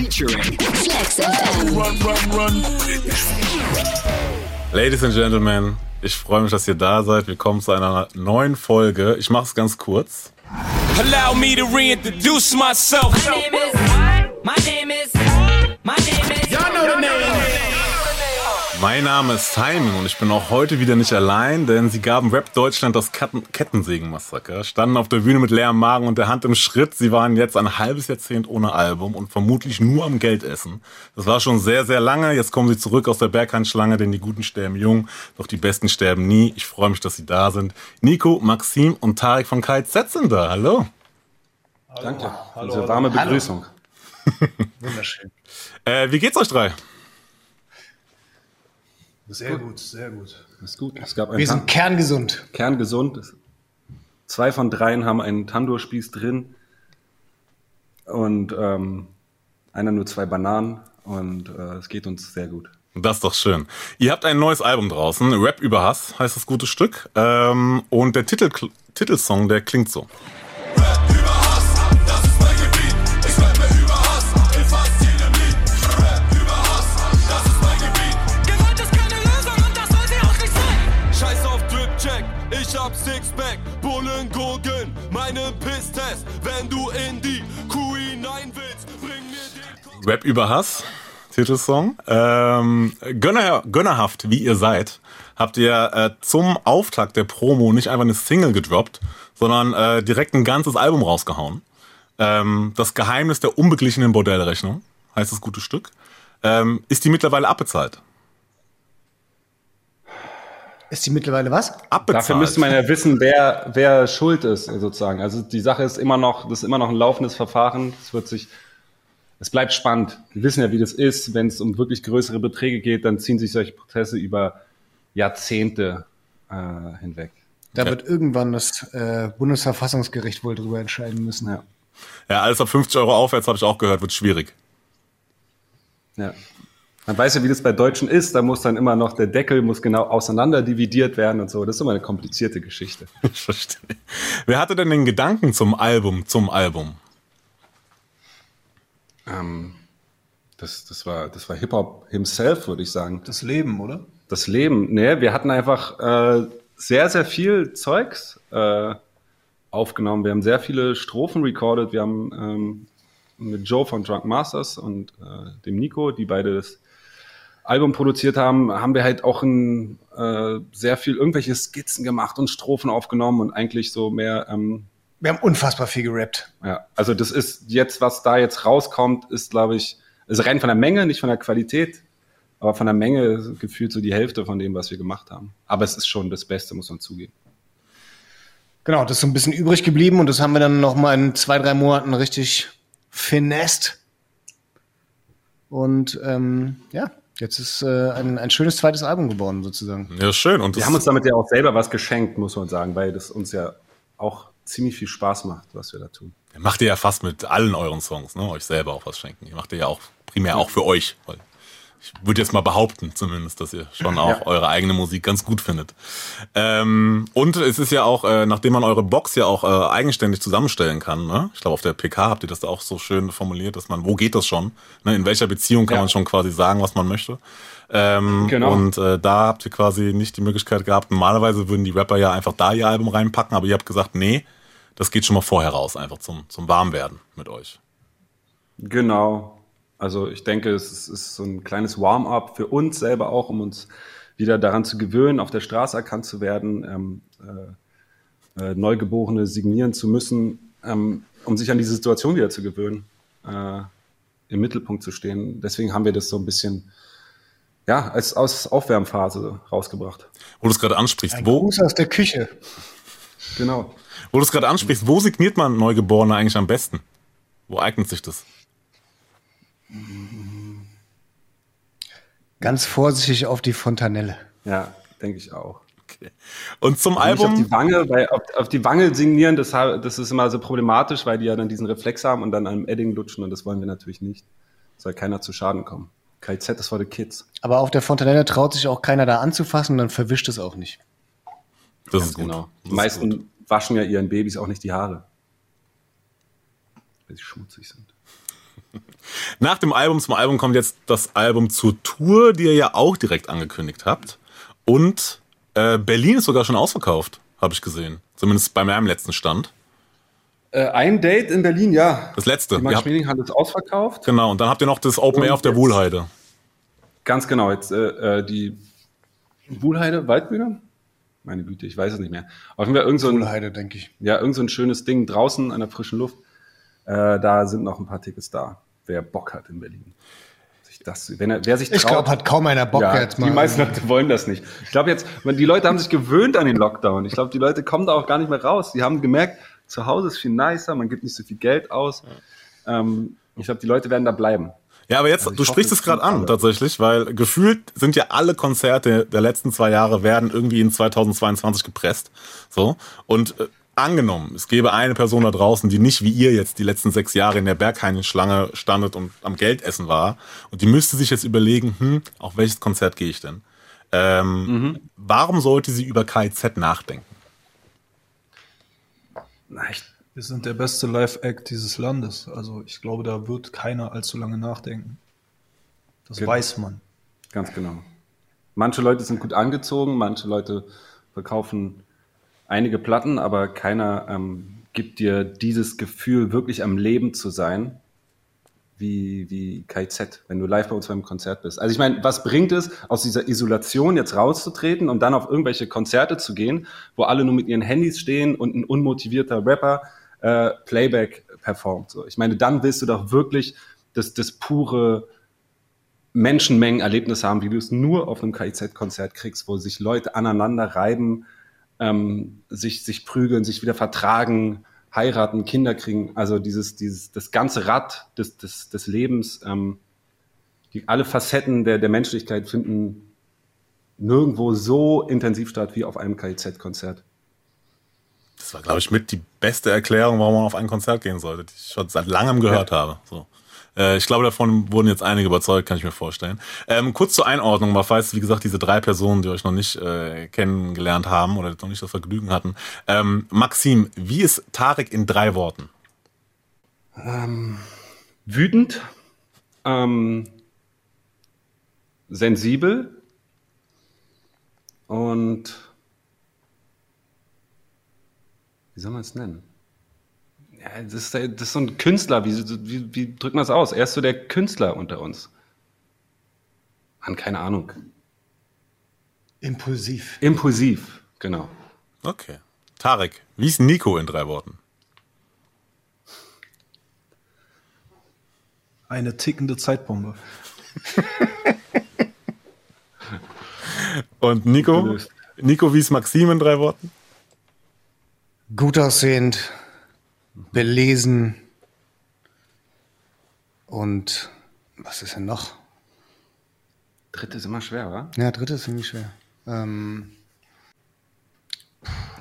featuring Flex FM. Run, run, run. Ladies and Gentlemen, ich freue mich, dass ihr da seid. Willkommen zu einer neuen Folge. Ich mache es ganz kurz. Allow me to reintroduce myself. My name is. My name is. My name is. Mein Name ist Simon und ich bin auch heute wieder nicht allein, denn sie gaben Rap Deutschland das Kettensägen-Massaker, standen auf der Bühne mit leerem Magen und der Hand im Schritt. Sie waren jetzt ein halbes Jahrzehnt ohne Album und vermutlich nur am Geldessen. Das war schon sehr, sehr lange. Jetzt kommen sie zurück aus der Berghandschlange, denn die Guten sterben jung, doch die Besten sterben nie. Ich freue mich, dass sie da sind. Nico, Maxim und Tarek von KZ sind da. Hallo. Hallo. Danke. Hallo, Diese warme Begrüßung. Wunderschön. Äh, wie geht's euch drei? Sehr gut, sehr gut. Das ist gut. Es gab Wir sind kerngesund. Kerngesund. Zwei von dreien haben einen Tandoor-Spieß drin und ähm, einer nur zwei Bananen und äh, es geht uns sehr gut. Das ist doch schön. Ihr habt ein neues Album draußen, Rap über Hass heißt das gute Stück. Ähm, und der Titel, Titelsong, der klingt so. Wenn du in die Kuh hinein willst, bring mir den Rap über Hass, Titelsong. Ähm, Gönner, gönnerhaft, wie ihr seid, habt ihr äh, zum Auftakt der Promo nicht einfach eine Single gedroppt, sondern äh, direkt ein ganzes Album rausgehauen. Ähm, das Geheimnis der unbeglichenen Bordellrechnung heißt das gute Stück. Ähm, ist die mittlerweile abbezahlt? Ist die mittlerweile was? Abbezahlt. Dafür müsste man ja wissen, wer, wer schuld ist, sozusagen. Also die Sache ist immer noch, das ist immer noch ein laufendes Verfahren. Es wird sich, es bleibt spannend. Wir wissen ja, wie das ist. Wenn es um wirklich größere Beträge geht, dann ziehen sich solche Prozesse über Jahrzehnte äh, hinweg. Da okay. wird irgendwann das äh, Bundesverfassungsgericht wohl drüber entscheiden müssen. Ja, ja alles ab 50 Euro aufwärts, habe ich auch gehört, wird schwierig. Ja. Man weiß ja, wie das bei Deutschen ist. Da muss dann immer noch der Deckel muss genau auseinander dividiert werden und so. Das ist immer eine komplizierte Geschichte. Ich verstehe. Wer hatte denn den Gedanken zum Album, zum Album? Ähm, das, das war, das war Hip-Hop himself, würde ich sagen. Das Leben, oder? Das Leben. Nee, wir hatten einfach äh, sehr, sehr viel Zeugs äh, aufgenommen. Wir haben sehr viele Strophen recorded. Wir haben ähm, mit Joe von Drunk Masters und äh, dem Nico, die beide das Album produziert haben, haben wir halt auch ein, äh, sehr viel irgendwelche Skizzen gemacht und Strophen aufgenommen und eigentlich so mehr. Ähm, wir haben unfassbar viel gerappt. Ja, also das ist jetzt, was da jetzt rauskommt, ist, glaube ich, ist rein von der Menge, nicht von der Qualität, aber von der Menge gefühlt so die Hälfte von dem, was wir gemacht haben. Aber es ist schon das Beste, muss man zugeben. Genau, das ist so ein bisschen übrig geblieben und das haben wir dann noch mal in zwei, drei Monaten richtig finest. Und ähm, ja, Jetzt ist äh, ein, ein schönes zweites Album geworden, sozusagen. Ja, schön. Und wir haben uns damit ja auch selber was geschenkt, muss man sagen, weil das uns ja auch ziemlich viel Spaß macht, was wir da tun. Macht ihr ja fast mit allen euren Songs, ne? Euch selber auch was schenken. Ihr macht ihr ja auch primär auch für euch, weil ich würde jetzt mal behaupten, zumindest, dass ihr schon auch ja. eure eigene Musik ganz gut findet. Ähm, und es ist ja auch, äh, nachdem man eure Box ja auch äh, eigenständig zusammenstellen kann, ne? ich glaube, auf der PK habt ihr das da auch so schön formuliert, dass man, wo geht das schon? Ne? In welcher Beziehung kann ja. man schon quasi sagen, was man möchte? Ähm, genau. Und äh, da habt ihr quasi nicht die Möglichkeit gehabt. Normalerweise würden die Rapper ja einfach da ihr Album reinpacken, aber ihr habt gesagt, nee, das geht schon mal vorher raus, einfach zum, zum Warmwerden mit euch. Genau, also ich denke, es ist, so ein kleines Warm-up für uns selber auch, um uns wieder daran zu gewöhnen, auf der Straße erkannt zu werden, ähm, äh, äh, Neugeborene signieren zu müssen, ähm, um sich an diese Situation wieder zu gewöhnen, äh, im Mittelpunkt zu stehen. Deswegen haben wir das so ein bisschen ja, als aus Aufwärmphase rausgebracht. Wo du es gerade ansprichst, ein wo? Gruß aus der Küche. Genau. Wo du es gerade ansprichst, wo signiert man Neugeborene eigentlich am besten? Wo eignet sich das? Ganz vorsichtig auf die Fontanelle. Ja, denke ich auch. Okay. Und zum also Album. Auf die Wange, weil auf, auf, die Wange signieren, das, das ist immer so problematisch, weil die ja dann diesen Reflex haben und dann einem Edding lutschen und das wollen wir natürlich nicht. Soll keiner zu Schaden kommen. KZ ist for the kids. Aber auf der Fontanelle traut sich auch keiner da anzufassen, dann verwischt es auch nicht. Das ist gut. Genau. Die meisten waschen ja ihren Babys auch nicht die Haare. Weil sie schmutzig sind. Nach dem Album zum Album kommt jetzt das Album zur Tour, die ihr ja auch direkt angekündigt habt. Und äh, Berlin ist sogar schon ausverkauft, habe ich gesehen. Zumindest bei meinem letzten Stand. Äh, ein Date in Berlin, ja. Das letzte. Die Max Schmeling hat es ausverkauft. Genau, und dann habt ihr noch das Open Air auf der Wohlheide. Ganz genau, jetzt äh, äh, die Wohlheide, Waldbühne? Meine Güte, ich weiß es nicht mehr. Auf jeden Fall irgend so ein, Wohlheide, denke ich. Ja, irgend so ein schönes Ding draußen an der frischen Luft. Äh, da sind noch ein paar Tickets da, wer Bock hat in Berlin. Das, wenn er, wer sich Ich glaube, hat kaum einer Bock ja, jetzt mal. Die meisten Leute wollen das nicht. Ich glaube jetzt, die Leute haben sich gewöhnt an den Lockdown. Ich glaube, die Leute kommen da auch gar nicht mehr raus. Die haben gemerkt, zu Hause ist viel nicer, man gibt nicht so viel Geld aus. Ähm, ich glaube, die Leute werden da bleiben. Ja, aber jetzt, Also du hoffe, sprichst es gerade an, alle. tatsächlich, weil gefühlt sind ja alle Konzerte der letzten zwei Jahre werden irgendwie in 2022 gepresst. So. Und äh, angenommen, es gäbe eine Person da draußen, die nicht wie ihr jetzt die letzten sechs Jahre in der Berghain-Schlange standet und am Geldessen war. Und die müsste sich jetzt überlegen, hm, auf welches Konzert gehe ich denn? Ähm, Mhm. Warum sollte sie über KZ nachdenken? Na, ich, Wir sind der beste Live-Act dieses Landes. Also ich glaube, da wird keiner allzu lange nachdenken. Das Genau. weiß man. Ganz genau. Manche Leute sind gut angezogen, manche Leute verkaufen einige Platten, aber keiner ähm, gibt dir dieses Gefühl, wirklich am Leben zu sein, wie, wie KZ, wenn du live bei uns beim Konzert bist. Also ich meine, was bringt es, aus dieser Isolation jetzt rauszutreten und dann auf irgendwelche Konzerte zu gehen, wo alle nur mit ihren Handys stehen und ein unmotivierter Rapper äh, Playback performt. So. Ich meine, dann willst du doch wirklich das, das pure Menschenmengenerlebnis haben, wie du es nur auf einem KIZ-Konzert kriegst, wo sich Leute aneinander reiben, ähm, sich, sich prügeln, sich wieder vertragen, heiraten, Kinder kriegen. Also dieses, dieses, das ganze Rad des, des, des Lebens, ähm, die, alle Facetten der, der Menschlichkeit finden nirgendwo so intensiv statt wie auf einem KIZ-Konzert. Das war, glaube ich, mit die beste Erklärung, warum man auf ein Konzert gehen sollte, die ich schon seit langem gehört habe. So. Äh, ich glaube, davon wurden jetzt einige überzeugt, kann ich mir vorstellen. Ähm, kurz zur Einordnung, mal falls, wie gesagt, diese drei Personen, die euch noch nicht äh, kennengelernt haben oder noch nicht das Vergnügen hatten. Ähm, Maxim, wie ist Tarek in drei Worten? Wütend, ähm, sensibel und wie soll man es nennen? Ja, das ist, das ist so ein Künstler, wie, wie, wie drückt man es aus? Er ist so der Künstler unter uns. Mann, keine Ahnung. Impulsiv. Impulsiv, genau. Okay. Tarek, wie ist Nico in drei Worten? Eine tickende Zeitbombe. Und Nico? Nico, wie ist Maxim in drei Worten? Gut aussehend, belesen und was ist denn noch? Dritte ist immer schwer, wa? Ja, dritte ist ziemlich schwer. Ähm,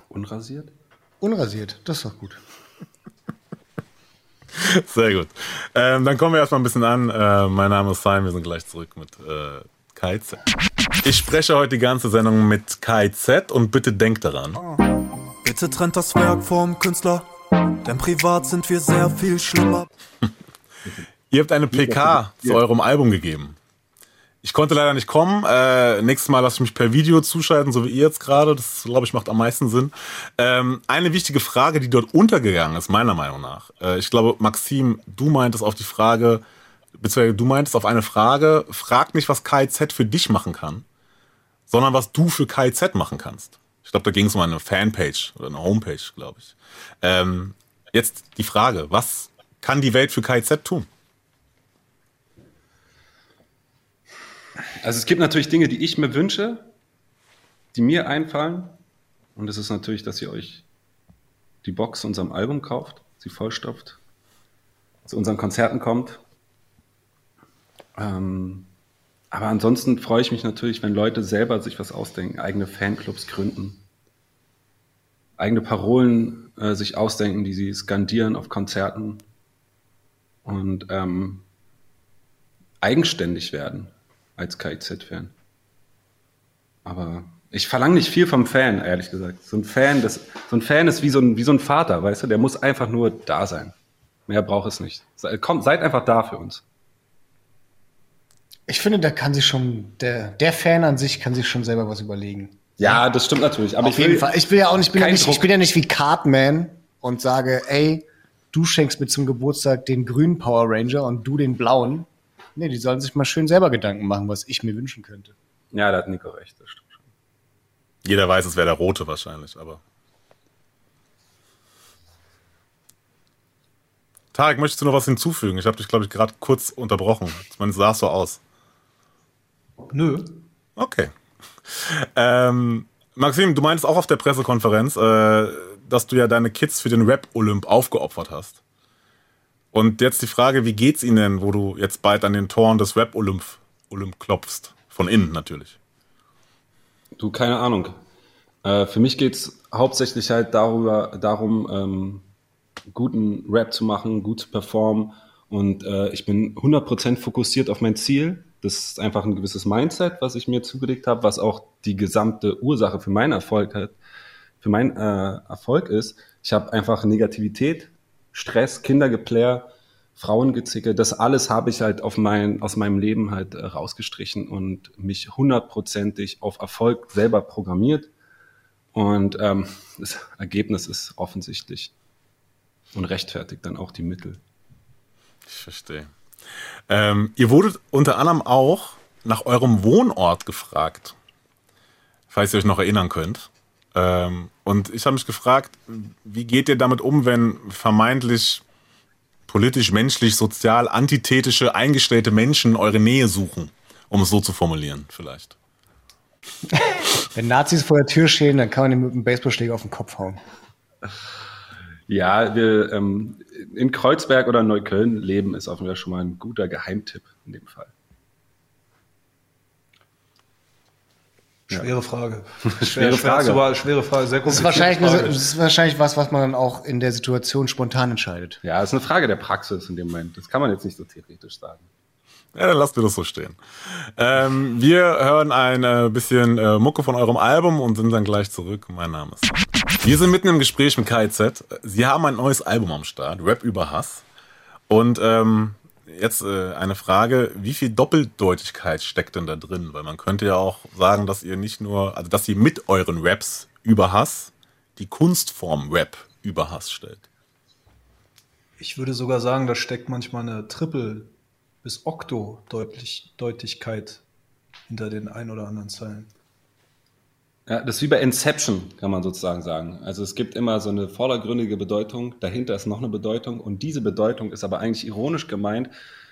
Unrasiert? unrasiert, das ist doch gut. Sehr gut. Ähm, dann kommen wir erstmal ein bisschen an. Äh, mein Name ist Simon, wir sind gleich zurück mit äh, KZ. Ich spreche heute die ganze Sendung mit KZ und bitte denkt daran. Bitte trennt das Werk vom Künstler, denn privat sind wir sehr viel schlimmer. Ihr habt eine PK zu eurem Album gegeben. Ich konnte leider nicht kommen. Äh, nächstes Mal lasse ich mich per Video zuschalten, so wie ihr jetzt gerade. Das, glaube ich, macht am meisten Sinn. Ähm, eine wichtige Frage, die dort untergegangen ist, meiner Meinung nach. Äh, ich glaube, Maxim, du meintest auf die Frage, beziehungsweise du meintest auf eine Frage, frag nicht, was KIZ für dich machen kann, sondern was du für KIZ machen kannst. Ich glaube, da ging es um eine Fanpage oder eine Homepage, glaube ich. Ähm, jetzt die Frage, was kann die Welt für KIZ tun? Also es gibt natürlich Dinge, die ich mir wünsche, die mir einfallen. Und das ist natürlich, dass ihr euch die Box unserem Album kauft, sie vollstopft, zu unseren Konzerten kommt. Ähm, aber ansonsten freue ich mich natürlich, wenn Leute selber sich was ausdenken, eigene Fanclubs gründen, eigene Parolen äh, sich ausdenken, die sie skandieren auf Konzerten und ähm, eigenständig werden als KIZ-Fan. Aber ich verlange nicht viel vom Fan, ehrlich gesagt. So ein Fan, das, so ein Fan ist wie so ein, wie so ein Vater, weißt du, der muss einfach nur da sein. Mehr braucht es nicht. Kommt, seid einfach da für uns. Ich finde, da kann sich schon, der, der Fan an sich kann sich schon selber was überlegen. Ja, das stimmt natürlich. Aber Auf ich will, jeden Fall. Ich will ja auch nicht, ich bin ja nicht, ich bin ja nicht wie Cartman und sage, ey, du schenkst mir zum Geburtstag den grünen Power Ranger und du den blauen. Nee, die sollen sich mal schön selber Gedanken machen, was ich mir wünschen könnte. Ja, da hat Nico recht, das stimmt schon. Jeder weiß, es wäre der rote wahrscheinlich, aber. Tarek, möchtest du noch was hinzufügen? Ich habe dich, glaube ich, gerade kurz unterbrochen. Man sah so aus. Nö. Okay. Ähm, Maxim, du meinst auch auf der Pressekonferenz, äh, dass du ja deine Kids für den Rap-Olymp aufgeopfert hast. Und jetzt die Frage, wie geht's ihnen denn, wo du jetzt bald an den Toren des Rap-Olymp Olymp klopfst? Von innen natürlich. Du, keine Ahnung. Äh, für mich geht's hauptsächlich halt darüber, darum, ähm, guten Rap zu machen, gut zu performen. Und äh, ich bin 100% fokussiert auf mein Ziel. Das ist einfach ein gewisses Mindset, was ich mir zugelegt habe, was auch die gesamte Ursache für meinen Erfolg hat, für meinen äh, Erfolg ist. Ich habe einfach Negativität, Stress, Kindergeplär, Frauengezicke, das alles habe ich halt auf mein, aus meinem Leben halt äh, rausgestrichen und mich hundertprozentig auf Erfolg selber programmiert. Und ähm, das Ergebnis ist offensichtlich und rechtfertigt dann auch die Mittel. Ich verstehe. Ähm, ihr wurdet unter anderem auch nach eurem Wohnort gefragt, falls ihr euch noch erinnern könnt. Ähm, und ich habe mich gefragt, wie geht ihr damit um, wenn vermeintlich politisch, menschlich, sozial antithetische, eingestellte Menschen eure Nähe suchen, um es so zu formulieren, vielleicht. Wenn Nazis vor der Tür stehen, dann kann man den mit einem Baseballschläger auf den Kopf hauen. Ja, wir ähm, in Kreuzberg oder Neukölln leben ist auf jeden Fall schon mal ein guter Geheimtipp in dem Fall. Schwere Frage. Schwere Frage. Zu, beantworten. schwere Frage, sehr Das ist, wahrscheinlich Frage. das ist wahrscheinlich was, was man dann auch in der Situation spontan entscheidet. Ja, ist eine Frage der Praxis in dem Moment. Das kann man jetzt nicht so theoretisch sagen. Ja, dann lasst mir das so stehen. Ähm, wir hören ein äh, bisschen äh, Mucke von eurem Album und sind dann gleich zurück. Mein Name ist. Wir sind mitten im Gespräch mit KZ. Sie haben ein neues Album am Start, Rap über Hass. Und ähm, jetzt äh, eine Frage, wie viel Doppeldeutigkeit steckt denn da drin? Weil man könnte ja auch sagen, dass ihr nicht nur, also dass ihr mit euren Raps über Hass die Kunstform Rap über Hass stellt. Ich würde sogar sagen, da steckt manchmal eine Triple- bis Okto-Deutlichkeit hinter den ein oder anderen Zeilen. Ja, das ist wie bei Inception, kann man sozusagen sagen. Also es gibt immer so eine vordergründige Bedeutung, dahinter ist noch eine Bedeutung und diese Bedeutung ist aber eigentlich ironisch gemeint.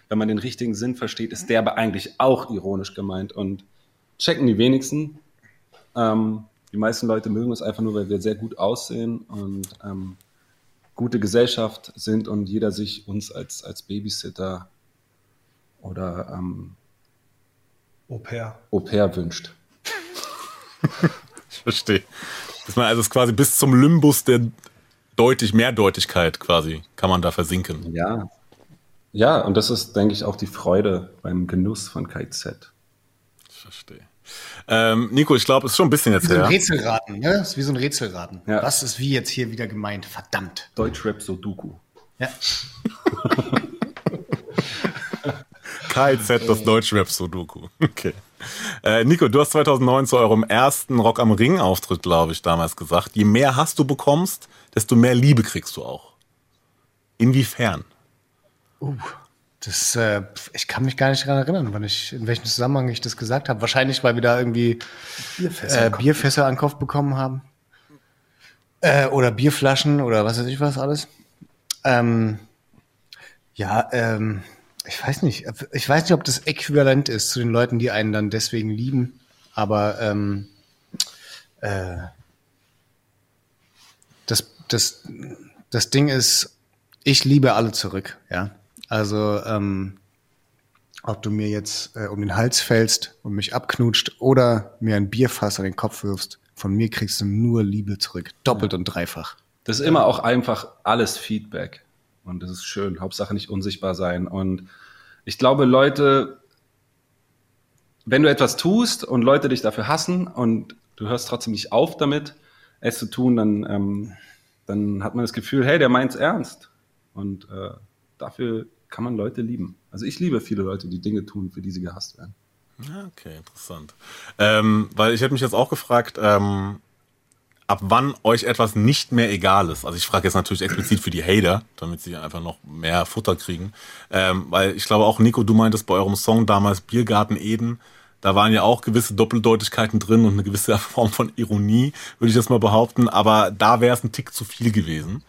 Wenn man den richtigen Sinn versteht, ist der aber eigentlich auch ironisch gemeint und checken die wenigsten. Ähm, die meisten Leute mögen es einfach nur, weil wir sehr gut aussehen und ähm, gute Gesellschaft sind und jeder sich uns als, als Babysitter oder ähm, Au pair. Au pair wünscht. Ich verstehe. Dass man also es quasi bis zum Limbus der deutlich Mehrdeutigkeit quasi kann man da versinken. Ja. Ja, und das ist, denke ich, auch die Freude beim Genuss von KZ. Ich verstehe. Ähm, Nico, ich glaube, es ist schon ein bisschen jetzt Wie so ein her. Rätselraten, ne? Das ist wie so ein Rätselraten. Ja. Was ist wie jetzt hier wieder gemeint? Verdammt. Deutschrap Sudoku. Ja. KZ, das Deutschrap Sudoku. Okay. Äh, Nico, du hast 2009 zu eurem ersten Rock am Ring Auftritt, glaube ich, damals gesagt, je mehr Hass du bekommst, desto mehr Liebe kriegst du auch. Inwiefern? Das, äh, ich kann mich gar nicht daran erinnern, wann ich, in welchem Zusammenhang ich das gesagt habe. Wahrscheinlich, weil wir da irgendwie Bierfässer, äh, Bierfässer an Kopf bekommen haben. Äh, oder Bierflaschen oder was weiß ich was alles. Ähm, ja, ähm, ich weiß nicht. Ich weiß nicht, ob das äquivalent ist zu den Leuten, die einen dann deswegen lieben. Aber ähm, äh, das, das, das Ding ist, ich liebe alle zurück, ja. Also, ähm, ob du mir jetzt äh, um den Hals fällst und mich abknutscht oder mir ein Bierfass an den Kopf wirfst, von mir kriegst du nur Liebe zurück. Doppelt und dreifach. Das ist immer auch einfach alles Feedback. Und das ist schön. Hauptsache nicht unsichtbar sein. Und ich glaube, Leute, wenn du etwas tust und Leute dich dafür hassen und du hörst trotzdem nicht auf damit, es zu tun, dann, ähm, dann hat man das Gefühl, hey, der meint's ernst. Und äh, dafür kann man Leute lieben. Also ich liebe viele Leute, die Dinge tun, für die sie gehasst werden. Okay, interessant. Ähm, weil ich hätte mich jetzt auch gefragt, ähm, ab wann euch etwas nicht mehr egal ist. Also ich frage jetzt natürlich explizit für die Hater, damit sie einfach noch mehr Futter kriegen. Ähm, weil ich glaube auch, Nico, du meintest bei eurem Song damals Biergarten Eden, da waren ja auch gewisse Doppeldeutigkeiten drin und eine gewisse Form von Ironie, würde ich das mal behaupten. Aber da wäre es ein Tick zu viel gewesen.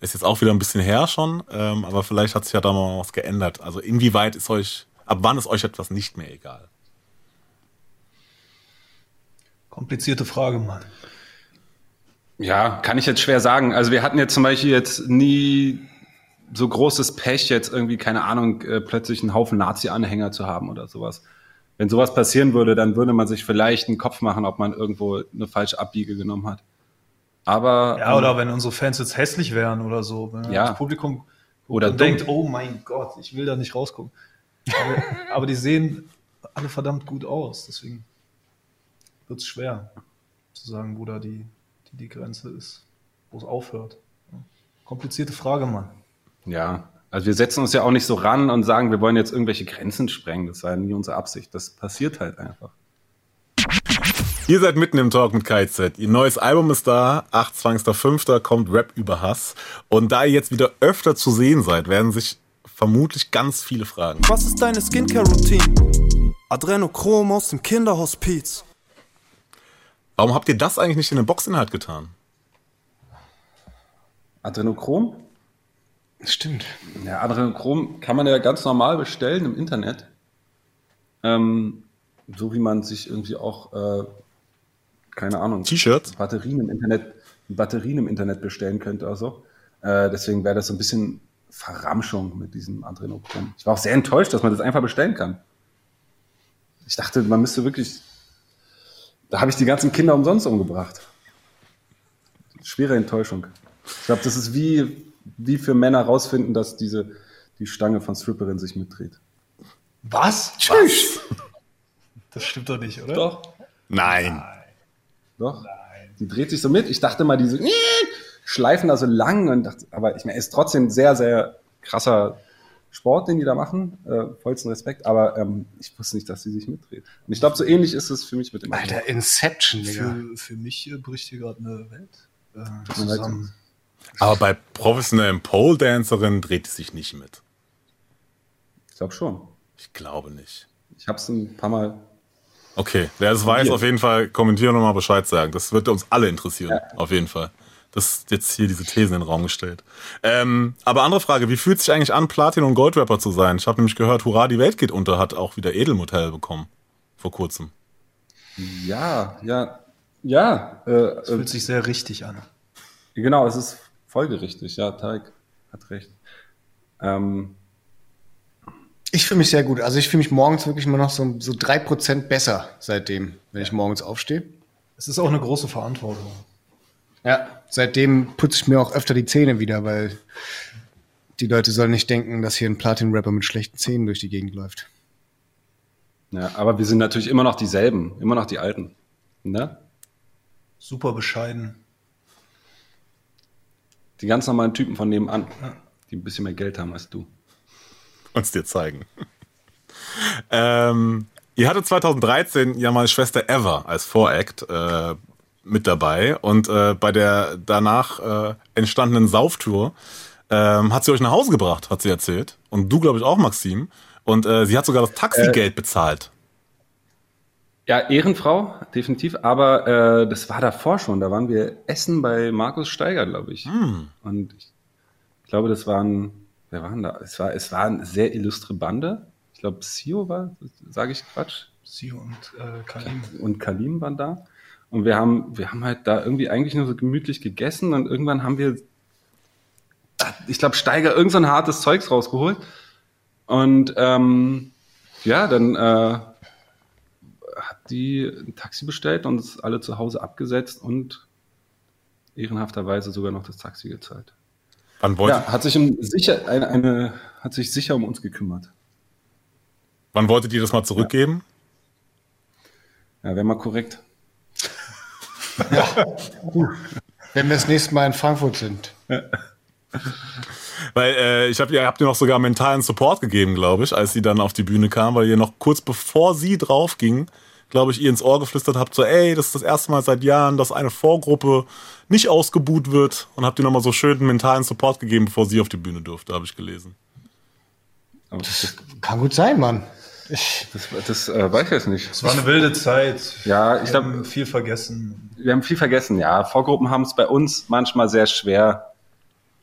Ist jetzt auch wieder ein bisschen her schon, ähm, aber vielleicht hat sich ja da mal was geändert. Also inwieweit ist euch, ab wann ist euch etwas nicht mehr egal? Komplizierte Frage, Mann. Ja, kann ich jetzt schwer sagen. Also wir hatten jetzt zum Beispiel jetzt nie so großes Pech, jetzt irgendwie, keine Ahnung, äh, plötzlich einen Haufen Nazi-Anhänger zu haben oder sowas. Wenn sowas passieren würde, dann würde man sich vielleicht einen Kopf machen, ob man irgendwo eine falsche Abbiege genommen hat. Aber. Ja, oder ähm, wenn unsere Fans jetzt hässlich wären oder so. Wenn ja. das Publikum oder denkt, oh mein Gott, ich will da nicht rausgucken. Aber, aber die sehen alle verdammt gut aus. Deswegen wird es schwer zu sagen, wo da die, die, Grenze ist, wo es aufhört. Komplizierte Frage, Mann. Ja, also wir setzen uns ja auch nicht so ran und sagen, wir wollen jetzt irgendwelche Grenzen sprengen. Das war nie unsere Absicht. Das passiert halt einfach. Ihr seid mitten im Talk mit KZ. Ihr neues Album ist da. 28.05. kommt Rap über Hass. Und da ihr jetzt wieder öfter zu sehen seid, werden sich vermutlich ganz viele fragen. Was ist deine Skincare-Routine? Adrenochrom aus dem Kinderhospiz. Warum habt ihr das eigentlich nicht in den Boxinhalt getan? Adrenochrom? Stimmt. Ja, Adrenochrom kann man ja ganz normal bestellen im Internet. Ähm, so wie man sich irgendwie auch, äh, keine Ahnung, T-Shirts? Batterien im Internet, Batterien im Internet bestellen könnte oder so. Äh, deswegen wäre das so ein bisschen Verramschung mit diesem Adrenochrom. Ich war auch sehr enttäuscht, dass man das einfach bestellen kann. Ich dachte, man müsste wirklich da habe ich die ganzen Kinder umsonst umgebracht. Schwere Enttäuschung. Ich glaube, das ist wie, wie für Männer rausfinden, dass diese, die Stange von Stripperin sich mitdreht. Was? Tschüss. Das stimmt doch nicht, oder? Doch. Nein. Nein. Doch. Nein. Die dreht sich so mit. Ich dachte mal, diese schleifen da so lang und dachte, aber ich meine, ist trotzdem sehr, sehr krasser Sport, den die da machen. Äh, vollsten Respekt, aber ähm, ich wusste nicht, dass sie sich mitdreht. Und ich glaube, so ähnlich ist es für mich mit dem Alter, Auto. Inception, Digga. Für, für mich äh, bricht hier gerade eine Welt äh, zusammen. Aber bei professionellen Pole-Dancerinnen dreht es sich nicht mit. Ich glaube schon. Ich glaube nicht. Ich habe es ein paar Mal. Okay, wer es weiß, auf jeden Fall kommentieren und mal Bescheid sagen. Das wird uns alle interessieren, ja. auf jeden Fall. Das jetzt hier diese These in den Raum gestellt. Ähm, aber andere Frage, wie fühlt es sich eigentlich an, Platin- und Goldrapper zu sein? Ich habe nämlich gehört, Hurra, die Welt geht unter, hat auch wieder Edelmodell bekommen. Vor kurzem. Ja, ja, ja. Äh, es fühlt äh, sich sehr richtig an. Genau, es ist folgerichtig, ja, Tarek hat recht. Ähm, ich fühle mich sehr gut. Also ich fühle mich morgens wirklich immer noch so, so 3% besser seitdem, wenn ich morgens aufstehe. Es ist auch eine große Verantwortung. Ja, seitdem putze ich mir auch öfter die Zähne wieder, weil die Leute sollen nicht denken, dass hier ein Platin-Rapper mit schlechten Zähnen durch die Gegend läuft. Ja, aber wir sind natürlich immer noch dieselben, immer noch die Alten. Ne? Super bescheiden. Die ganz normalen Typen von nebenan, ja. die ein bisschen mehr Geld haben als du. Uns dir zeigen. ähm, ihr hattet 2013 ja mal Schwester Ever als Voract. Äh, mit dabei und äh, bei der danach äh, entstandenen Sauftour ähm, hat sie euch nach Hause gebracht, hat sie erzählt. Und du, glaube ich, auch, Maxim. Und äh, sie hat sogar das Taxigeld äh, bezahlt. Ja, Ehrenfrau, definitiv. Aber äh, das war davor schon. Da waren wir essen bei Markus Steiger, glaube ich. Hm. Und ich glaube, das waren, wer waren da? Es war, es war eine sehr illustre Bande. Ich glaube, Sio war, sage ich Quatsch. Sio und äh, Kalim. Und Kalim waren da. Und wir haben, wir haben halt da irgendwie eigentlich nur so gemütlich gegessen und irgendwann haben wir, ich glaube, Steiger irgend so ein hartes Zeugs rausgeholt. Und ähm, ja, dann äh, hat die ein Taxi bestellt und uns alle zu Hause abgesetzt und ehrenhafterweise sogar noch das Taxi gezahlt. Wann wollte ja, hat sich um sicher eine, eine hat sich sicher um uns gekümmert. Wann wolltet ihr das mal zurückgeben? Ja, ja wäre mal korrekt. Ja. Wenn wir das nächste Mal in Frankfurt sind. Weil äh, ich habe ihr habt ihr noch sogar mentalen Support gegeben, glaube ich, als sie dann auf die Bühne kam, weil ihr noch kurz bevor sie drauf ging, glaube ich, ihr ins Ohr geflüstert habt, so, ey, das ist das erste Mal seit Jahren, dass eine Vorgruppe nicht ausgebuht wird und habt ihr nochmal so schön mentalen Support gegeben, bevor sie auf die Bühne durfte, habe ich gelesen. Das kann gut sein, Mann. Das, das äh, weiß ich jetzt nicht. Es war eine wilde Zeit. Ja, ich glaube, viel vergessen. Wir haben viel vergessen, ja. Vorgruppen haben es bei uns manchmal sehr schwer.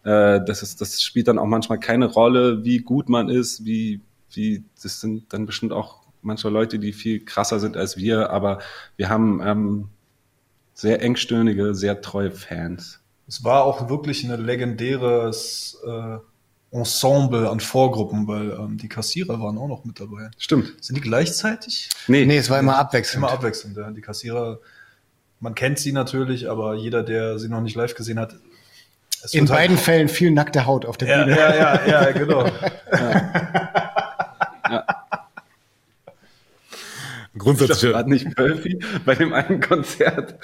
Äh, das, ist, das spielt dann auch manchmal keine Rolle, wie gut man ist, wie, wie, das sind dann bestimmt auch manchmal Leute, die viel krasser sind als wir, aber wir haben ähm, sehr engstirnige, sehr treue Fans. Es war auch wirklich ein legendäres äh, Ensemble an Vorgruppen, weil ähm, die Kassierer waren auch noch mit dabei. Stimmt. Sind die gleichzeitig? Nee, nee es war immer abwechselnd. Immer abwechselnd, ja. Die Kassierer, man kennt sie natürlich, aber jeder, der sie noch nicht live gesehen hat, in halt beiden halt Fällen viel nackte Haut auf der ja, Bühne. Ja, ja, ja, genau. ja. Grundsätzlich. Ich war nicht Murphy bei dem einen Konzert.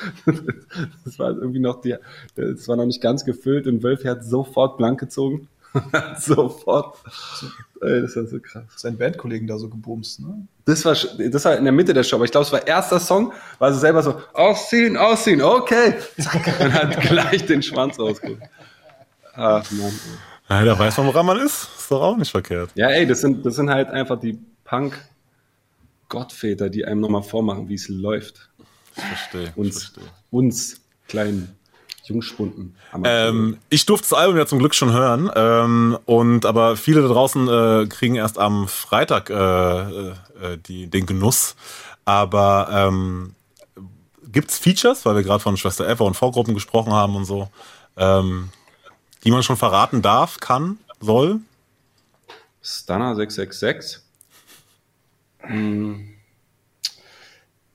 Das war irgendwie noch die, das war noch nicht ganz gefüllt und Wölfi hat sofort blank gezogen. Sofort. Ey, das war so krass. Sein Bandkollegen da so gebumst, ne? Das war, das war in der Mitte der Show, aber ich glaube, es war erster Song, war sie selber so, ausziehen, ausziehen, okay. Und hat gleich den Schwanz rausgeholt. Ach, Mann. Ja, da weiß man, woran man ist. Ist doch auch nicht verkehrt. Ja, ey, das sind, das sind halt einfach die Punk-Gottväter, die einem nochmal vormachen, wie es läuft. Ich verstehe. Uns, ich verstehe. uns kleinen Jungspunden. Ähm, ich durfte das Album ja zum Glück schon hören. Ähm, und aber viele da draußen äh, kriegen erst am Freitag äh, äh, die, den Genuss. Aber ähm, gibt es Features, weil wir gerade von Schwester Eva und Vorgruppen gesprochen haben und so, ähm, die man schon verraten darf, kann, soll? Stunner 666. Hm.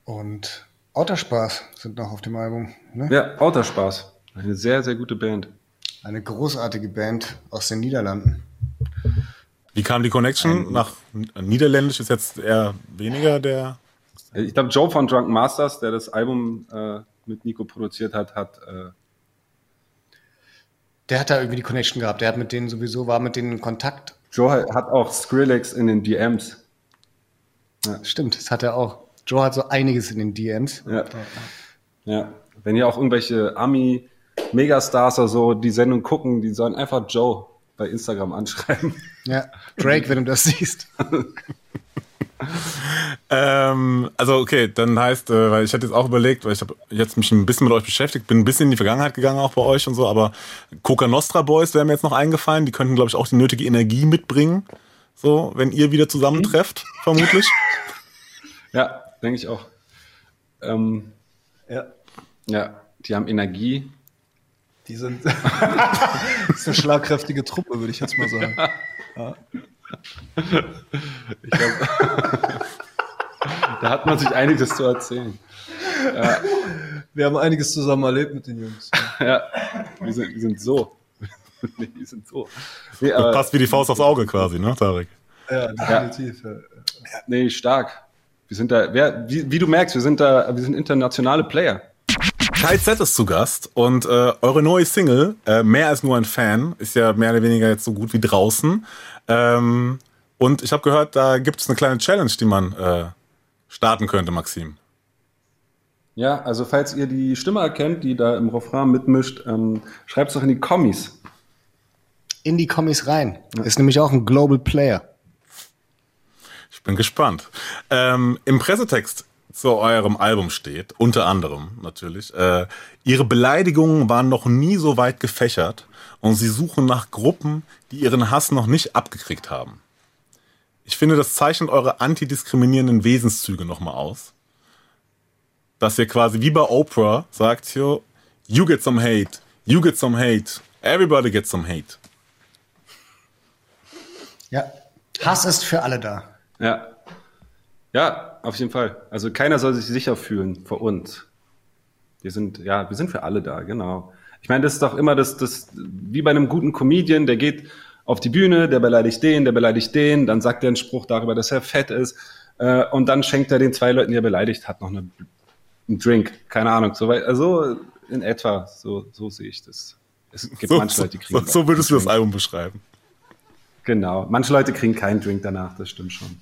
Und Autospaß sind noch auf dem Album. Ne? Ja, Autospaß. Eine sehr, sehr gute Band. Eine großartige Band aus den Niederlanden. Wie kam die Connection? Ein, Nach Niederländisch ist jetzt eher weniger der. Ich glaube, Joe von Drunken Masters, der das Album äh, mit Nico produziert hat, hat. Äh, der hat da irgendwie die Connection gehabt. Der hat mit denen sowieso, war mit denen in Kontakt. Joe hat auch Skrillex in den DMs. Ja. Stimmt, das hat er auch. Joe hat so einiges in den DMs. Ja. Ja. Wenn ihr auch irgendwelche Ami Megastars oder so die Sendung gucken, die sollen einfach Joe bei Instagram anschreiben. Ja, Drake, wenn du das siehst. ähm, also okay, dann heißt, äh, weil ich hatte jetzt auch überlegt, weil ich habe jetzt mich ein bisschen mit euch beschäftigt, bin ein bisschen in die Vergangenheit gegangen auch bei euch und so, aber Coca Nostra Boys wären mir jetzt noch eingefallen, die könnten glaube ich auch die nötige Energie mitbringen, so wenn ihr wieder zusammentrefft, vermutlich. Ja, denke ich auch. Ähm, ja. Ja, die haben Energie. Die sind das ist eine schlagkräftige Truppe, würde ich jetzt mal sagen. Ja. Ich glaub, da hat man sich einiges zu erzählen. Ja. Wir haben einiges zusammen erlebt mit den Jungs. Ja, wir sind, wir sind so. nee, wir sind so. Nee, passt wie die Faust aufs Auge quasi, ne, Tarek? Ja, definitiv. Ja. Ja. Nee, stark. Wir sind da, wer, wie, wie, du merkst, wir sind da, wir sind internationale Player. Kai Z ist zu Gast und äh, eure neue Single, äh, Mehr als nur ein Fan, ist ja mehr oder weniger jetzt so gut wie draußen. Ähm, und ich habe gehört, da gibt es eine kleine Challenge, die man äh, starten könnte, Maxim. Ja, also falls ihr die Stimme erkennt, die da im Refrain mitmischt, ähm, schreibt es doch in die Kommis. In die Kommis rein. Ja. Ist nämlich auch ein Global Player. Ich bin gespannt. Ähm, Im Pressetext zu eurem Album steht, unter anderem natürlich, äh, ihre Beleidigungen waren noch nie so weit gefächert und sie suchen nach Gruppen, die ihren Hass noch nicht abgekriegt haben. Ich finde, das zeichnet eure antidiskriminierenden Wesenszüge nochmal aus. Dass ihr quasi wie bei Oprah sagt, hier, you get some hate, you get some hate, everybody gets some hate. Ja, Hass ist für alle da. Ja. Ja, auf jeden Fall. Also keiner soll sich sicher fühlen vor uns. Wir sind, ja, wir sind für alle da, genau. Ich meine, das ist doch immer das, das, wie bei einem guten Comedian, der geht auf die Bühne, der beleidigt den, der beleidigt den, dann sagt er einen Spruch darüber, dass er fett ist, äh, und dann schenkt er den zwei Leuten, die er beleidigt hat, noch eine, einen Drink. Keine Ahnung. So weit, also in etwa, so, so sehe ich das. Es gibt So, manche Leute, die kriegen. so, so würdest du das Album beschreiben. Genau. Manche Leute kriegen keinen Drink danach, das stimmt schon.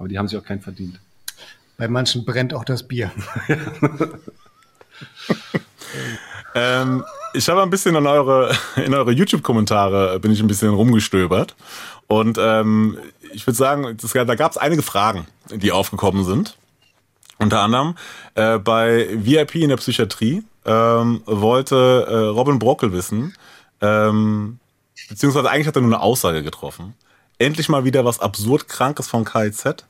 Aber die haben sich auch keinen verdient. Bei manchen brennt auch das Bier. Ähm, ich habe ein bisschen in eure, in eure YouTube-Kommentare bin ich ein bisschen rumgestöbert. Und ähm, ich würde sagen, das, da gab es einige Fragen, die aufgekommen sind. Unter anderem äh, bei VIP in der Psychiatrie ähm, wollte äh, Robin Brockel wissen, ähm, beziehungsweise eigentlich hat er nur eine Aussage getroffen. Endlich mal wieder was absurd Krankes von KIZ.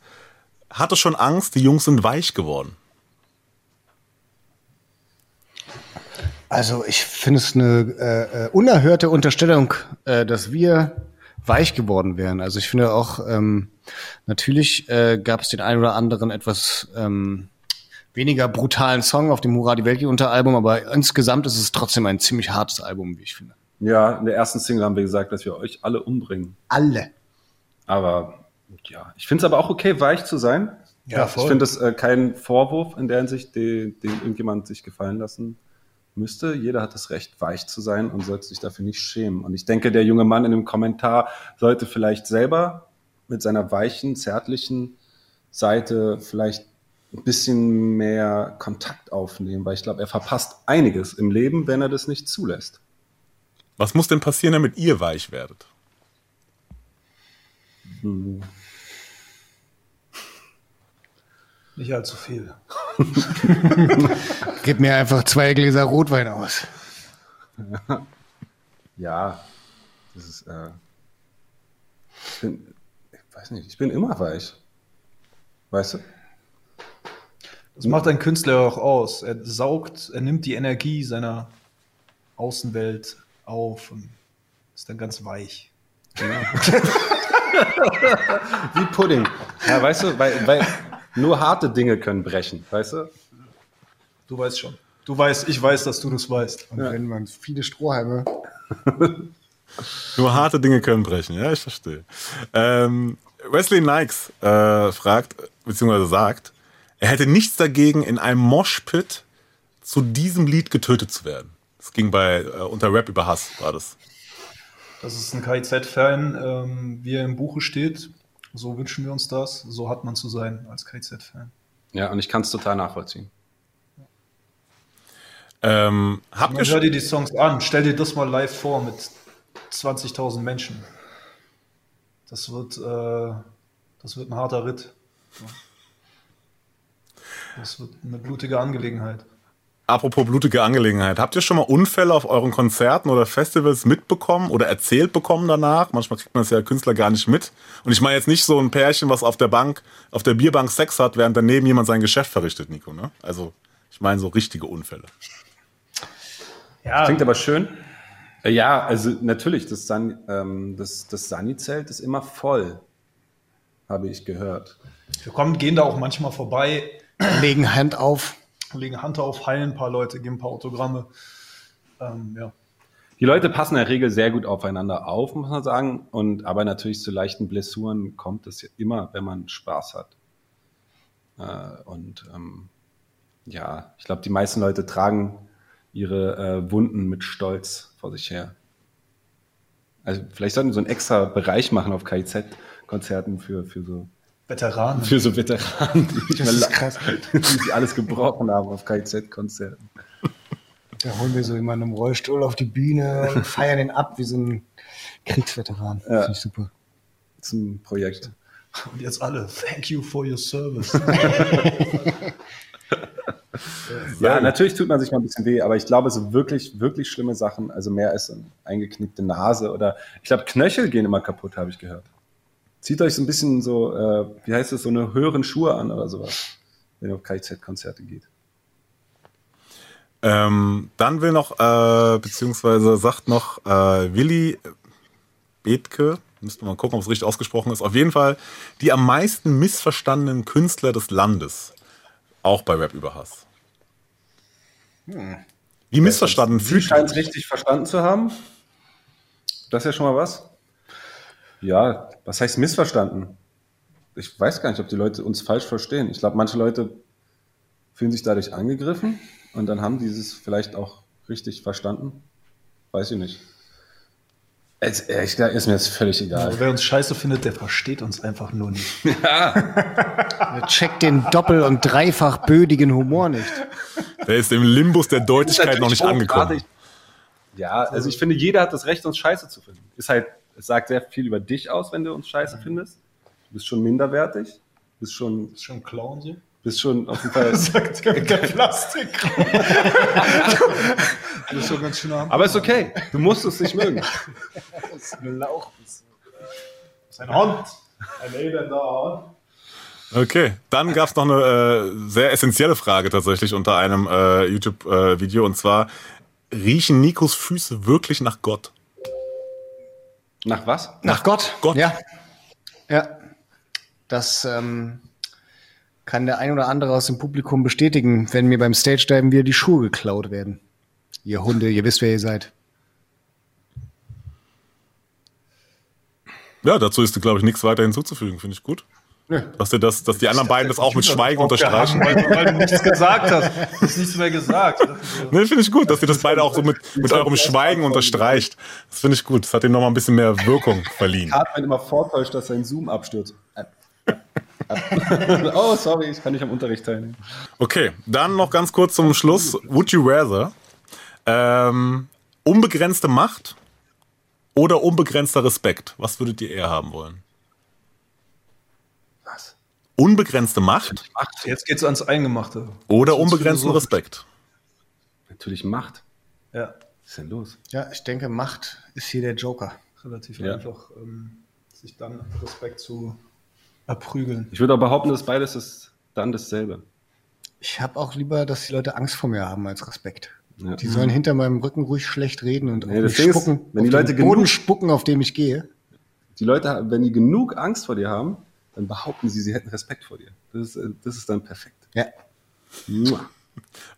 Hatte schon Angst, die Jungs sind weich geworden. Also ich finde es eine äh, äh, unerhörte Unterstellung, äh, dass wir weich geworden wären. Also ich finde auch, ähm, natürlich äh, gab es den einen oder anderen etwas ähm, weniger brutalen Song auf dem Hurra die Welt unter Album, aber insgesamt ist es trotzdem ein ziemlich hartes Album, wie ich finde. Ja, in der ersten Single haben wir gesagt, dass wir euch alle umbringen. Alle. Aber ja, ich finde es aber auch okay, weich zu sein. Ja, Ich finde das äh, kein Vorwurf in der Hinsicht, den, den irgendjemand sich gefallen lassen müsste. Jeder hat das Recht, weich zu sein und sollte sich dafür nicht schämen. Und ich denke, der junge Mann in dem Kommentar sollte vielleicht selber mit seiner weichen, zärtlichen Seite vielleicht ein bisschen mehr Kontakt aufnehmen, weil ich glaube, er verpasst einiges im Leben, wenn er das nicht zulässt. Was muss denn passieren, damit ihr weich werdet? Nicht allzu viel. Gib mir einfach zwei Gläser Rotwein aus. Ja, das ist, äh, ich bin, ich weiß nicht, ich bin immer weich. Weißt du? Das macht ein Künstler auch aus. Er saugt, er nimmt die Energie seiner Außenwelt auf und ist dann ganz weich. Wie Pudding. Ja, weißt du, weil, weil nur harte Dinge können brechen, weißt du? Du weißt schon. Du weißt, ich weiß, dass du das weißt. Und wenn man viele Strohhalme. Nur harte Dinge können brechen, ja, ich verstehe. Ähm, Wesley Nikes äh, fragt, beziehungsweise sagt, er hätte nichts dagegen, in einem Moshpit zu diesem Lied getötet zu werden. Das ging bei äh, unter Rap über Hass, war das. Das ist ein KIZ-Fan, ähm, wie er im Buche steht. So wünschen wir uns das. So hat man zu sein als KIZ-Fan. Ja, und ich kann es total nachvollziehen. Ähm, habt ihr Man hör dir die Songs an. Stell dir das mal live vor mit 20.000 Menschen. Das wird, äh, das wird ein harter Ritt. Das wird eine blutige Angelegenheit. Apropos blutige Angelegenheit, habt ihr schon mal Unfälle auf euren Konzerten oder Festivals mitbekommen oder erzählt bekommen danach? Manchmal kriegt man das ja Künstler gar nicht mit. Und ich meine jetzt nicht so ein Pärchen, was auf der Bank, auf der Bierbank Sex hat, während daneben jemand sein Geschäft verrichtet, Nico, ne? Also, ich meine so richtige Unfälle. Ja, Klingt aber schön. Äh, Ja, also natürlich, das, San, ähm, das, das Sani-Zelt ist immer voll, habe ich gehört. wir kommen, gehen da auch manchmal vorbei, Legen Hand auf. Legen Hand auf, heilen ein paar Leute, geben ein paar Autogramme. Ähm, ja. Die Leute passen in der Regel sehr gut aufeinander auf, muss man sagen. Und aber natürlich zu leichten Blessuren kommt es ja immer, wenn man Spaß hat. Äh, und ähm, ja, ich glaube, die meisten Leute tragen ihre äh, Wunden mit Stolz vor sich her. Also vielleicht sollten wir so einen extra Bereich machen auf KIZ-Konzerten für, für so Veteranen. für so Veteranen, die, Das ist krass. die alles gebrochen haben auf KIZ-Konzerten. Da holen wir so jemanden im Rollstuhl auf die Bühne und feiern den ab wie so ein Kriegsveteran. Ja. Finde ich super. Zum Projekt. Und jetzt alle, thank you for your service. Ja, natürlich tut man sich mal ein bisschen weh, aber ich glaube, so wirklich, wirklich schlimme Sachen, also mehr als eine eingeknickte Nase oder ich glaube, Knöchel gehen immer kaputt, habe ich gehört. Zieht euch so ein bisschen so, äh, wie heißt es, so eine höheren Schuhe an oder sowas, wenn ihr auf KIZ-Konzerte geht. Ähm, dann will noch, äh, beziehungsweise sagt noch äh, Willi Bethke, müsste man gucken, ob es richtig ausgesprochen ist, auf jeden Fall die am meisten missverstandenen Künstler des Landes. Auch bei Rap über Hass. Wie missverstanden Sie fühlt scheint es richtig verstanden zu haben. Das ist ja schon mal was. Ja, was heißt missverstanden? Ich weiß gar nicht, ob die Leute uns falsch verstehen. Ich glaube, manche Leute fühlen sich dadurch angegriffen und dann haben die es vielleicht auch richtig verstanden. weiß ich nicht. Es, gesagt ist mir das völlig egal. Also wer uns scheiße findet, der versteht uns einfach nur nicht. Der checkt den doppel- und dreifach bödigen Humor nicht. Der ist im Limbus der Deutlichkeit noch nicht angekommen. Ja, also ich finde, jeder hat das Recht, uns scheiße zu finden. Ist halt, es sagt sehr viel über dich aus, wenn du uns scheiße findest. Du bist schon minderwertig. Bist schon, Ist schon ein Clown so? bist schon auf jeden Fall. Sagt der, der Plastik. das ist schon ganz schön am. Aber ist okay. Du musst es nicht mögen. Lauch bist du. Das ist ein Hund. Ein elender Hund. Okay, dann gab es noch eine äh, sehr essentielle Frage tatsächlich unter einem äh, YouTube-Video und zwar, riechen Nikos Füße wirklich nach Gott? Nach was? Nach Gott. Gott. Ja. Ja. Das ähm, kann der ein oder andere aus dem Publikum bestätigen, wenn mir beim Stage-Diven wieder die Schuhe geklaut werden. Ihr Hunde, ihr wisst, wer ihr seid. Ja, dazu ist, glaube ich, nichts weiter hinzuzufügen, finde ich gut. Dass, das, dass die anderen beiden das auch mit Schweigen unterstreichen. Weil, weil du nichts gesagt hast. Du hast nichts mehr gesagt. Ne, finde ich gut, dass ihr das beide auch so mit, mit eurem Schweigen unterstreicht. Das finde ich gut. Das hat ihm noch mal ein bisschen mehr Wirkung verliehen. Hartmann immer vortäuscht, dass sein Zoom abstürzt. oh, sorry, ich kann nicht am Unterricht teilnehmen. Okay, dann noch ganz kurz zum Schluss. Would you rather ähm, unbegrenzte Macht oder unbegrenzter Respekt? Was würdet ihr eher haben wollen? Unbegrenzte Macht Jetzt geht's ans Eingemachte. oder unbegrenzten. Respekt? Natürlich Macht. Ja, Was ist denn los? Ja, ich denke, Macht ist hier der Joker. relativ Ja. einfach, ähm, sich dann Respekt zu erprügeln. Ich würde auch behaupten, dass beides ist dann dasselbe. Ich habe auch lieber, dass die Leute Angst vor mir haben als Respekt. Ja. Die sollen hinter meinem Rücken ruhig schlecht reden und das mich Ding ist, spucken, wenn die Leute den Boden genug- spucken, auf dem ich gehe. Die Leute, wenn die genug Angst vor dir haben, dann behaupten sie, sie hätten Respekt vor dir. Das ist, äh, das ist dann perfekt. Ja. Mua.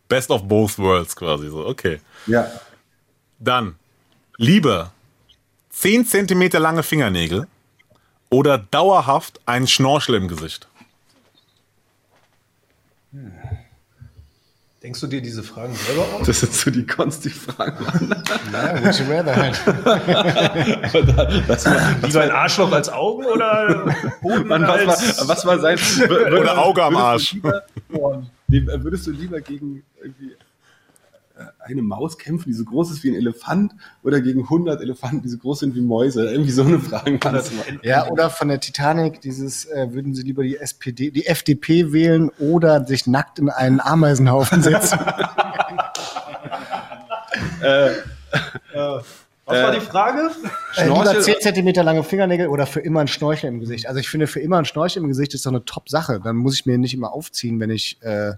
Best of both worlds quasi so. Okay. Ja. Dann lieber 10 Zentimeter lange Fingernägel oder dauerhaft einen Schnorchel im Gesicht. Denkst du dir diese Fragen selber aus? Das sind so die konstigen Fragen. Ja, would you rather halt. Das war, Lieber ein Arschloch als Augen oder Boden Mann, was, als war, was war sein. Oder Auge am Arsch. Lieber, Würdest du lieber gegen irgendwie eine Maus kämpfen, die so groß ist wie ein Elefant, oder gegen 100 Elefanten, die so groß sind wie Mäuse? Irgendwie so eine Frage. waren das immer. Ja, oder von der Titanic, dieses, äh, würden sie lieber die SPD, die FDP wählen oder sich nackt in einen Ameisenhaufen setzen? Was war die Frage? äh, lieber Schnorchel- 10 Zentimeter lange Fingernägel oder für immer ein Schnorchel im Gesicht? Also ich finde, für immer ein Schnorchel im Gesicht ist doch eine Top-Sache. Dann muss ich mir nicht immer aufziehen, wenn ich äh,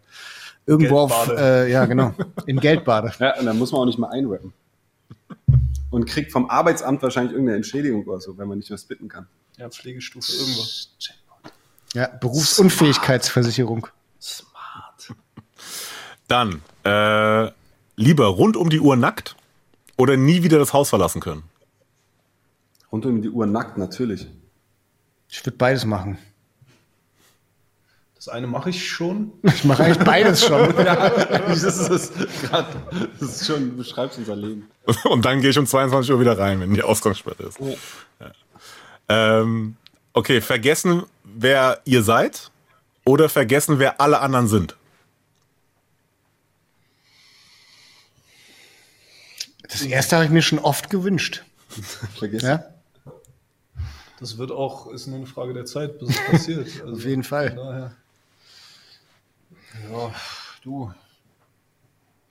irgendwo auf, Geldbade. äh, ja genau, in Geld bade. Ja, und dann muss man auch nicht mal einrappen. Und kriegt vom Arbeitsamt wahrscheinlich irgendeine Entschädigung oder so, wenn man nicht was bitten kann. Ja, Pflegestufe irgendwas. Ja, Berufsunfähigkeitsversicherung. Dann äh, lieber rund um die Uhr nackt oder nie wieder das Haus verlassen können. Rund um die Uhr nackt, natürlich. Ich würde beides machen. Das eine mache ich schon. Ich mache eigentlich beides schon. das ist grad, das ist schon, du beschreibst unser Leben. Und dann gehe ich um 22 Uhr wieder rein, wenn die Ausgangssperre ist. Ja. Ähm, okay, vergessen, wer ihr seid oder vergessen, wer alle anderen sind. Das erste habe ich mir schon oft gewünscht. Vergiss. Ja? Das wird auch, ist nur eine Frage der Zeit, bis es passiert. Also, Auf jeden Fall. von Daher. Ja, du.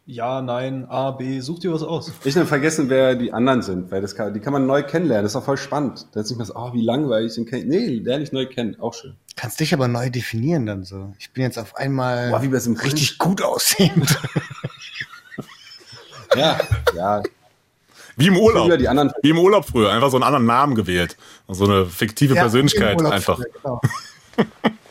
Ja, nein, A, B, such dir was aus. Ich will vergessen, wer die anderen sind, weil das kann, die kann man neu kennenlernen. Das ist auch voll spannend. Da ist nicht mehr so, oh, wie langweilig den kennt. Nee, lerne ich neu kennen. Auch schön. Kannst dich aber neu definieren dann so. Ich bin jetzt auf einmal Boah, wie bei so einem richtig gut aussehend. Ja, ja. Wie im Urlaub. Früher die anderen. Wie im Urlaub früher. Einfach so einen anderen Namen gewählt. So eine fiktive Persönlichkeit im Urlaub einfach. früher, genau.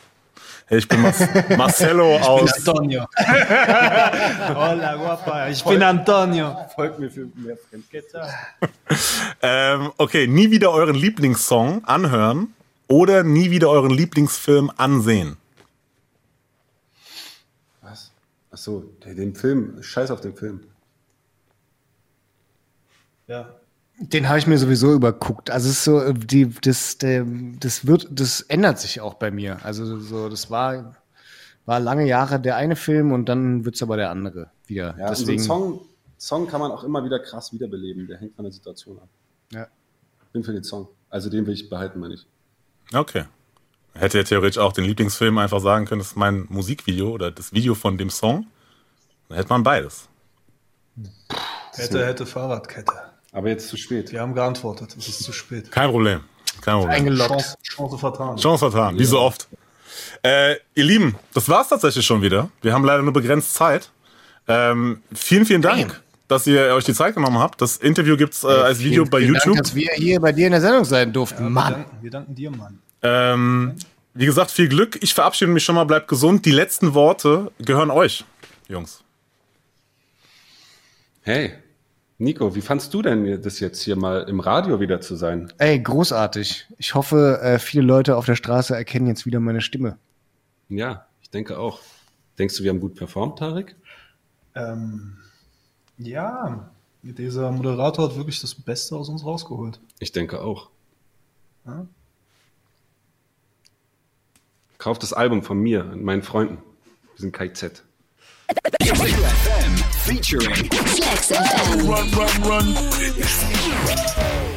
Ich bin Mas Marcelo aus. Antonio. Hola, guapa. Ich bin Antonio. Folgt mir für mehr. Ähm, okay, nie wieder euren Lieblingssong anhören oder nie wieder euren Lieblingsfilm ansehen. Was? Ach so, der- den Film. Scheiß auf den Film. Ja. Den habe ich mir sowieso überguckt. Also es ist so, äh, die, das, der, das wird, das ändert sich auch bei mir. Also so, das war, war lange Jahre der eine Film und dann wird es aber der andere wieder. Ja, Deswegen. So Song, Song kann man auch immer wieder krass wiederbeleben. Der hängt von der Situation ab. Ja. Bin für den Song. Also den will ich behalten, meine ich. Okay. Hätte ja theoretisch auch den Lieblingsfilm einfach sagen können, das ist mein Musikvideo oder das Video von dem Song. Dann hätte man beides. Hätte, hätte Fahrradkette. Aber jetzt zu spät. Wir haben geantwortet, es ist zu spät. Kein Problem. Kein Problem. Eingeloggt. Chance, Chance vertan. Chance vertan, wie so oft. Äh, ihr Lieben, das war's tatsächlich schon wieder. Wir haben leider nur begrenzt Zeit. Ähm, vielen, vielen Dank, Damn. dass ihr euch die Zeit genommen habt. Das Interview gibt's äh, als vielen, Video bei vielen YouTube. Dank, dass wir hier bei dir in der Sendung sein durften. Ja, Mann. Wir danken, wir danken dir, Mann. Ähm, wie gesagt, viel Glück. Ich verabschiede mich schon mal. Bleibt gesund. Die letzten Worte gehören euch, Jungs. Hey, Nico, wie fandst du denn das jetzt hier mal im Radio wieder zu sein? Ey, großartig. Ich hoffe, äh, viele Leute auf der Straße erkennen jetzt wieder meine Stimme. Ja, ich denke auch. Denkst du, wir haben gut performt, Tarek? Ähm, ja, dieser Moderator hat wirklich das Beste aus uns rausgeholt. Ich denke auch. Ja? Kauf das Album von mir und meinen Freunden. Wir sind KZ. Featuring Flex FM. Run, run, run.